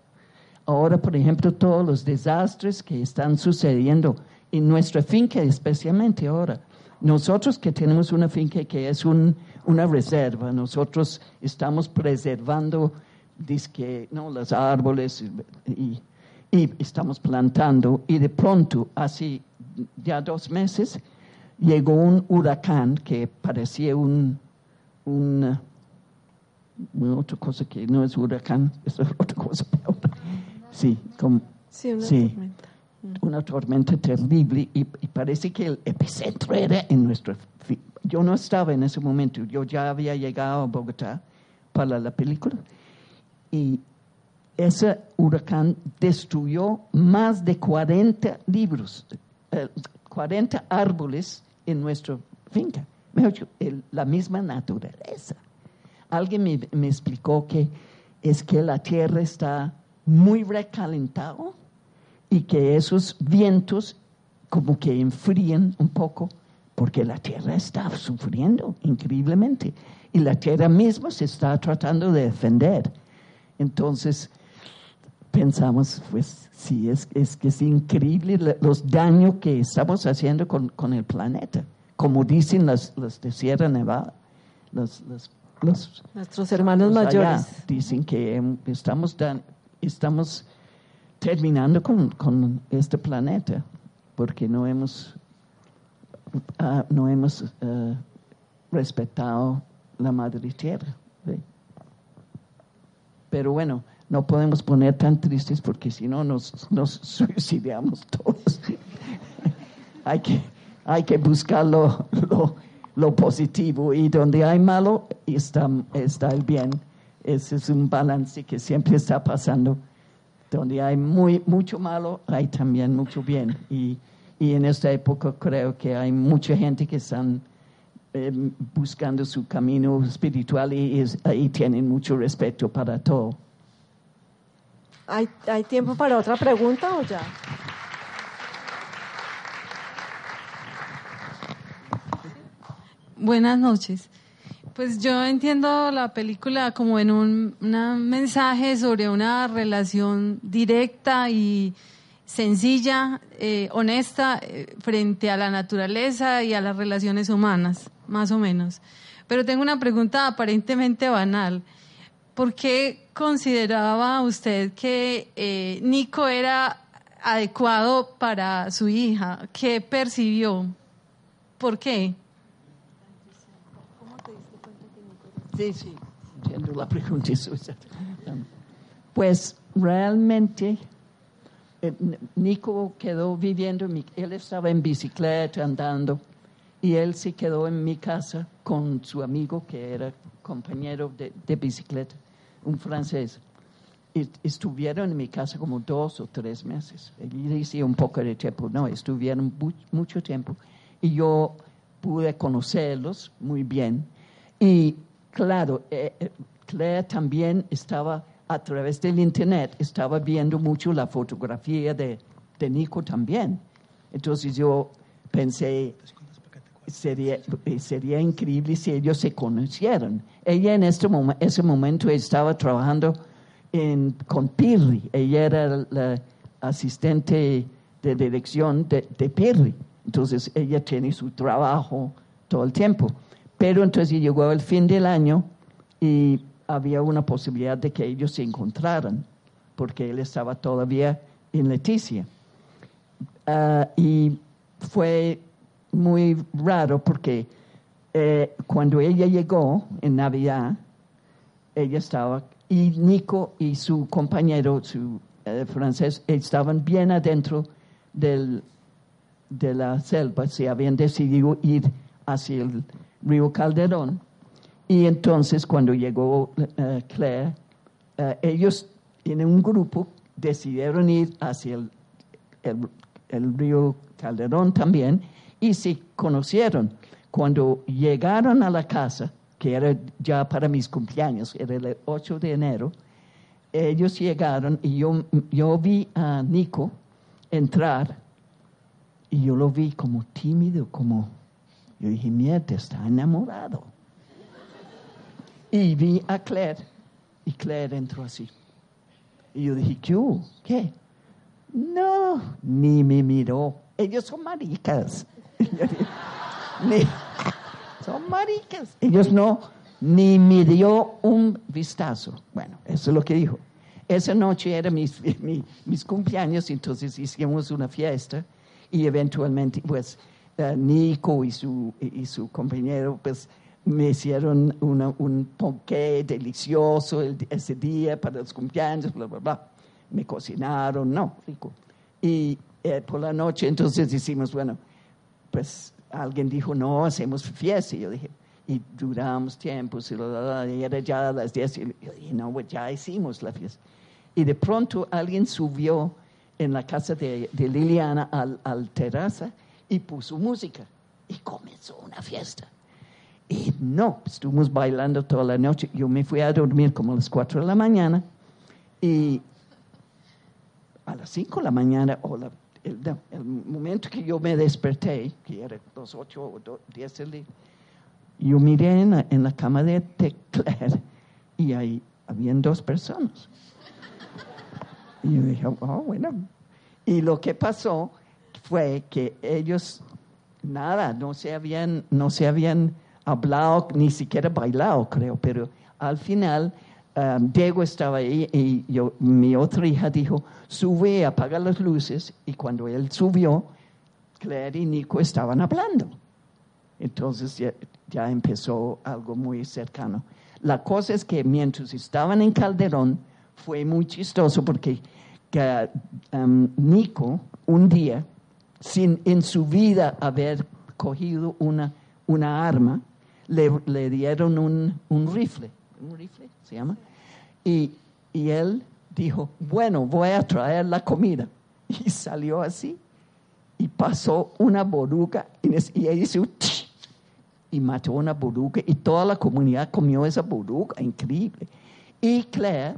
ahora por ejemplo, todos los desastres que están sucediendo en nuestra finca, especialmente ahora. Nosotros que tenemos una finca que es una reserva, nosotros estamos preservando disque, ¿no? los árboles y estamos plantando y de pronto, hace ya dos meses, llegó un huracán que parecía un, una, otra cosa que no es huracán, [LAUGHS] es otra cosa peor. Sí, como,
sí, una tormenta.
Una tormenta terrible y, y, parece que el epicentro era en nuestro... Yo no estaba en ese momento, yo ya había llegado a Bogotá para la película y ese huracán destruyó más de 40 libros, 40 eh, árboles en nuestra finca. la misma naturaleza. Alguien me, explicó que es que la tierra está muy recalentada y que esos vientos como que enfrían un poco porque la tierra está sufriendo increíblemente y la tierra misma se está tratando de defender. Entonces, pensamos, pues sí, es, es que es increíble los daños que estamos haciendo con, con el planeta. Como dicen los, los de Sierra Nevada, los, los,
nuestros hermanos mayores.
dicen que estamos, estamos terminando con, con, este planeta porque no hemos, uh, no hemos uh, respetado la madre tierra. Pero bueno, no podemos poner tan tristes porque si no nos, nos suicidamos todos. [LAUGHS] hay, que, hay que buscar lo, lo, positivo y donde hay malo está, está el bien. Ese es un balance que siempre está pasando. Donde hay muy, mucho malo, hay también mucho bien. Y, y en esta época creo que hay mucha gente que están eh, buscando su camino espiritual y, y tienen mucho respeto para todo.
¿Hay, ¿Hay tiempo para otra pregunta o ya?
Buenas noches. Pues yo entiendo la película como en un mensaje sobre una relación directa y sencilla, eh, honesta, eh, frente a la naturaleza y a las relaciones humanas, más o menos. Pero tengo una pregunta aparentemente banal. ¿Por qué consideraba usted que eh, Nico era adecuado para su hija? ¿Qué percibió? ¿Por qué?
Sí, sí, entiendo la pregunta. Pues realmente eh, Nico quedó viviendo, él estaba en bicicleta andando y él se quedó en mi casa con su amigo que era compañero de bicicleta un francés. estuvieron en mi casa como dos o tres meses. Y decía un poco de tiempo, no, estuvieron mucho tiempo. Y yo pude conocerlos muy bien. Y claro, eh, eh, Claire también estaba a través del internet, estaba viendo mucho la fotografía de, de Nico también. Entonces yo pensé, sería, sería increíble si ellos se conocieran. Ella en este ese momento estaba trabajando con Pirri, ella era la asistente de dirección de, de entonces ella tiene su trabajo todo el tiempo. Pero entonces llegó el fin del año y había una posibilidad de que ellos se encontraran, porque él estaba todavía en Leticia. Ah, y fue muy raro porque eh, cuando ella llegó en Navidad, ella estaba, y Nico y su compañero, su eh, francés, estaban bien adentro del, de la selva, se habían decidido ir hacia el río Calderón. Y entonces cuando llegó eh, Claire, ellos en un grupo decidieron ir hacia el, el río Calderón también y se conocieron. Cuando llegaron a la casa, que era ya para mis cumpleaños, era el 8 de enero, ellos llegaron y yo, yo vi a Nico entrar y yo lo vi como tímido, como, yo dije, mierda, está enamorado. Y vi a Claire y Claire entró así. Y yo dije, ¿qué? ¿Qué? No, ni me miró. Ellos son maricas. [LAUGHS] son maricas. Ellos no, ni me dio un vistazo. Bueno, eso es lo que dijo. Esa noche era mis, [LAUGHS] mis, cumpleaños, entonces hicimos una fiesta y eventualmente, pues, eh, Nico y su, y su compañero, pues, me hicieron un ponqué delicioso ese día para los cumpleaños, bla, bla, bla me cocinaron, no, rico. Y eh, por la noche entonces decimos, bueno, pues alguien dijo, no, hacemos fiesta. Y yo dije, y duramos tiempo, y era ya a las 10, y yo dije, no, pues ya hicimos la fiesta. Y de pronto alguien subió en la casa de, Liliana al, al terraza y puso música. Y comenzó una fiesta. Y no, estuvimos bailando toda la noche. Yo me fui a dormir como a las 4 de la mañana y a las 5 de la mañana, o el, momento que yo me desperté, que era las 8 o 10 del día, yo miré en la, cama de, Claire y ahí habían dos personas. Y yo dije, oh, bueno. Y lo que pasó fue que ellos, nada, no se habían, no se habían hablado, ni siquiera bailado, creo, pero al final Um, Diego estaba ahí y yo, mi otra hija dijo, sube, apaga las luces. Y cuando él subió, Claire y Nico estaban hablando. Entonces ya, empezó algo muy cercano. La cosa es que mientras estaban en Calderón, fue muy chistoso porque um, Nico un día, sin en su vida haber cogido una, una arma, le, le dieron un, un rifle. ¿Un rifle se llama? Y, él dijo, bueno, voy a traer la comida. [LAUGHS] Y salió así. Y pasó una boruga y, y hizo [LAUGHS] y mató una boruga. Y toda la comunidad comió esa boruga, increíble. Y Claire,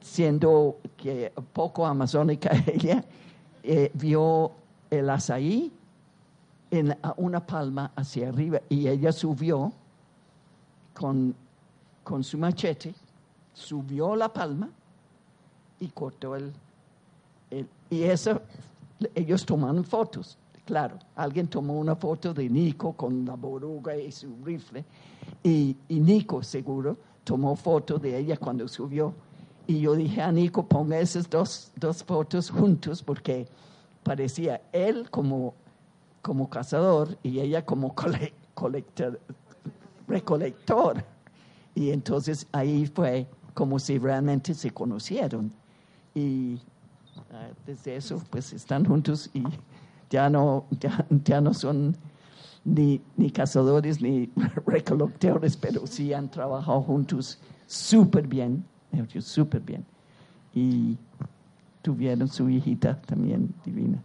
siendo que poco amazónica [LAUGHS] ella, eh, vio el azaí en una palma hacia arriba y ella subió con, con su machete subió la palma y cortó el, y eso, ellos tomaron fotos. Claro, alguien tomó una foto de Nico con la boruga y su rifle, y, Nico seguro tomó foto de ella cuando subió. Y yo dije a Nico, ponga esas dos, dos fotos juntos porque parecía él como, como cazador y ella como colector, recolector. Y entonces ahí fue como si realmente se conocieron. Y ah, desde eso, pues están juntos y ya no, ya, no son ni, ni, cazadores ni [LAUGHS] recolectores, pero sí han trabajado juntos súper bien, súper bien. Y tuvieron su hijita también divina.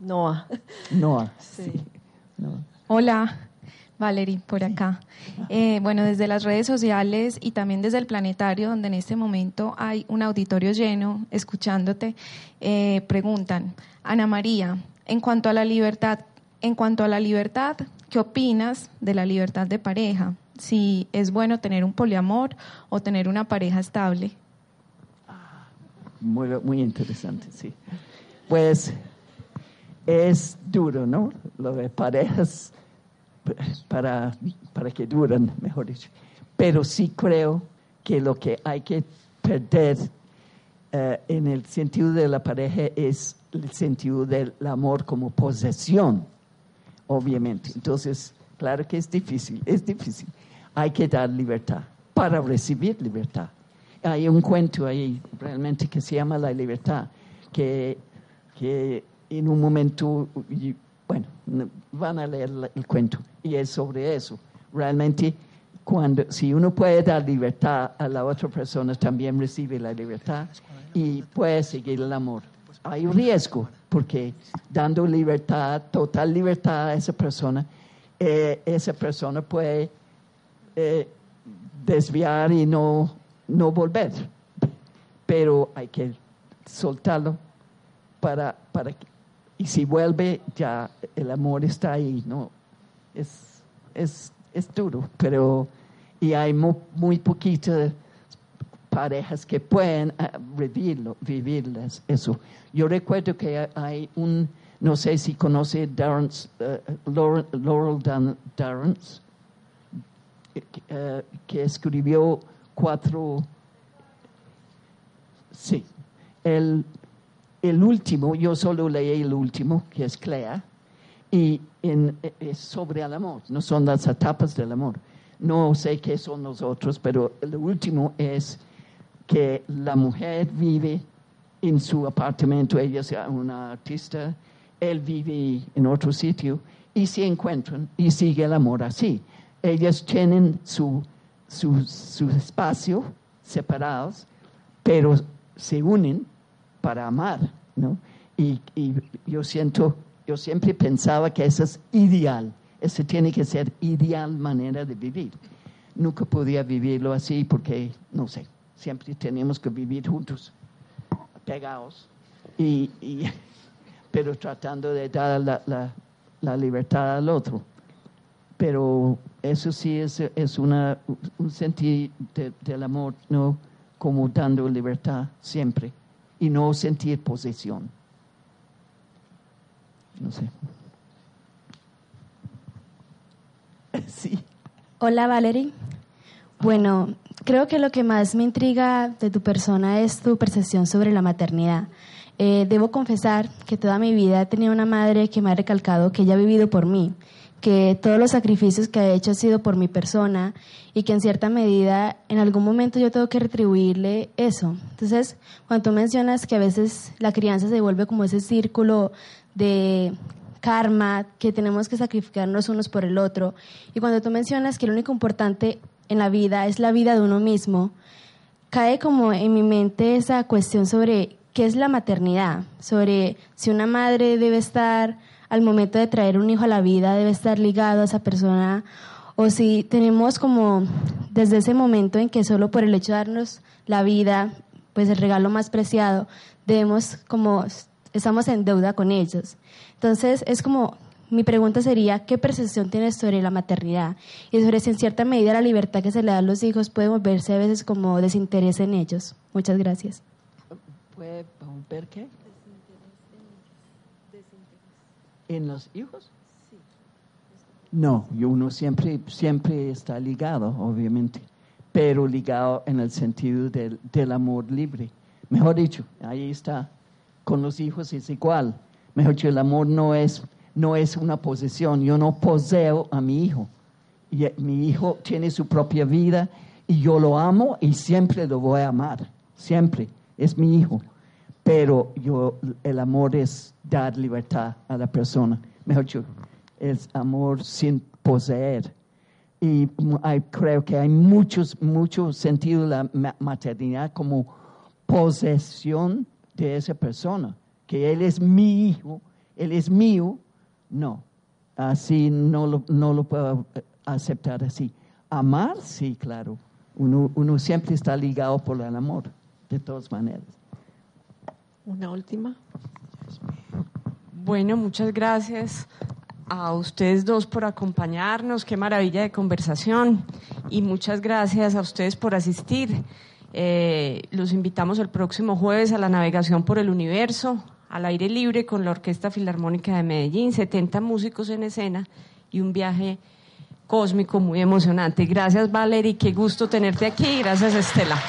Noah.
Noah, sí.
Hola. Valerie, por acá. Eh, bueno, desde las redes sociales y también desde el planetario, donde en este momento hay un auditorio lleno escuchándote, eh, preguntan, Ana María, en cuanto a la libertad, en cuanto a la libertad, ¿qué opinas de la libertad de pareja? Si es bueno tener un poliamor o tener una pareja estable.
Muy, muy interesante, sí. Pues es duro, ¿no? Lo de parejas para, para que duren, mejor dicho. Pero sí creo que lo que hay que perder eh, en el sentido de la pareja es el sentido del amor como posesión, obviamente. Entonces, claro que es difícil, es difícil. Hay que dar libertad para recibir libertad. Hay un cuento ahí realmente que se llama La libertad, que, que en un momento, van a leer el cuento y es sobre eso. Realmente, cuando, si uno puede dar libertad a la otra persona, también recibe la libertad y puede seguir el amor. Hay un riesgo, porque dando libertad, total libertad a esa persona, eh, esa persona puede eh, desviar y no, no volver. Pero hay que soltarlo para, para y si vuelve ya el amor está ahí, ¿no? Es, es, es duro, pero y hay muy, poquitas parejas que pueden uh, vivirlo, vivirlas eso. Yo recuerdo que hay un, no sé si conoce Darrence, uh, Laurel, Laurel Darrence, uh, que escribió cuatro, sí, el, el último, yo solo leí el último, que es Clea, y es sobre el amor, no son las etapas del amor. No sé qué son los otros, pero el último es que la mujer vive en su apartamento, ella es una artista, él vive en otro sitio y se encuentran y sigue el amor así. Ellas tienen su, su, su espacio separados, pero se unen para amar, ¿no? Y, yo siento, yo siempre pensaba que eso es ideal, eso tiene que ser ideal manera de vivir. Nunca podía vivirlo así porque, no sé, siempre tenemos que vivir juntos, pegados, y, [LAUGHS] pero tratando de dar la, libertad al otro. Pero eso sí es, es una, un sentir de, del amor, ¿no? Como dando libertad siempre y no sentir posesión. No sé. [LAUGHS] Sí.
Hola Valerie. Bueno, creo que lo que más me intriga de tu persona es tu percepción sobre la maternidad. Eh, debo confesar que toda mi vida he tenido una madre que me ha recalcado que ella ha vivido por mí, que todos los sacrificios que ha hecho ha sido por mi persona y que en cierta medida en algún momento yo tengo que retribuirle eso. Entonces, cuando tú mencionas que a veces la crianza se vuelve como ese círculo de karma, que tenemos que sacrificarnos unos por el otro, y cuando tú mencionas que lo único importante en la vida es la vida de uno mismo, cae como en mi mente esa cuestión sobre qué es la maternidad, sobre si una madre debe estar al momento de traer un hijo a la vida, debe estar ligado a esa persona, o si tenemos como desde ese momento en que solo por el hecho de darnos la vida, pues el regalo más preciado, debemos como estamos en deuda con ellos. Entonces es como mi pregunta sería, ¿qué percepción tienes sobre la maternidad? Y sobre si en cierta medida la libertad que se le da a los hijos puede volverse a veces como desinterés en ellos. Muchas gracias.
¿Puede volver qué? ¿En los hijos? No, uno siempre, siempre está ligado, obviamente, pero ligado en el sentido del, del amor libre. Mejor dicho, ahí está, con los hijos es igual. Mejor dicho, el amor no es no es una posesión. Yo no poseo a mi hijo. Y eh, mi hijo tiene su propia vida y yo lo amo y siempre lo voy a amar. Siempre. Es mi hijo. Pero yo, el amor es dar libertad a la persona. Mejor dicho, es amor sin poseer. Y creo que hay muchos, mucho sentido de la maternidad como posesión de esa persona. Que él es mi hijo, él es mío no, así no lo, no lo puedo aceptar así. Amar, sí, claro. Uno, uno siempre está ligado por el amor, de todas maneras.
Una última.
Bueno, muchas gracias a ustedes dos por acompañarnos. Qué maravilla de conversación. Y muchas gracias a ustedes por asistir. Eh, los invitamos el próximo jueves a la navegación por el universo al aire libre con la Orquesta Filarmónica de Medellín, 70 músicos en escena y un viaje cósmico, muy emocionante. Gracias Valerie, qué gusto tenerte aquí. Gracias Estela.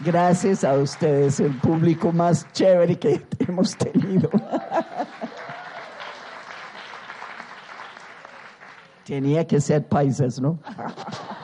Gracias a ustedes, el público más chévere que [LAUGHS] hemos tenido. Tenía que ser paisas, ¿no? [LAUGHS]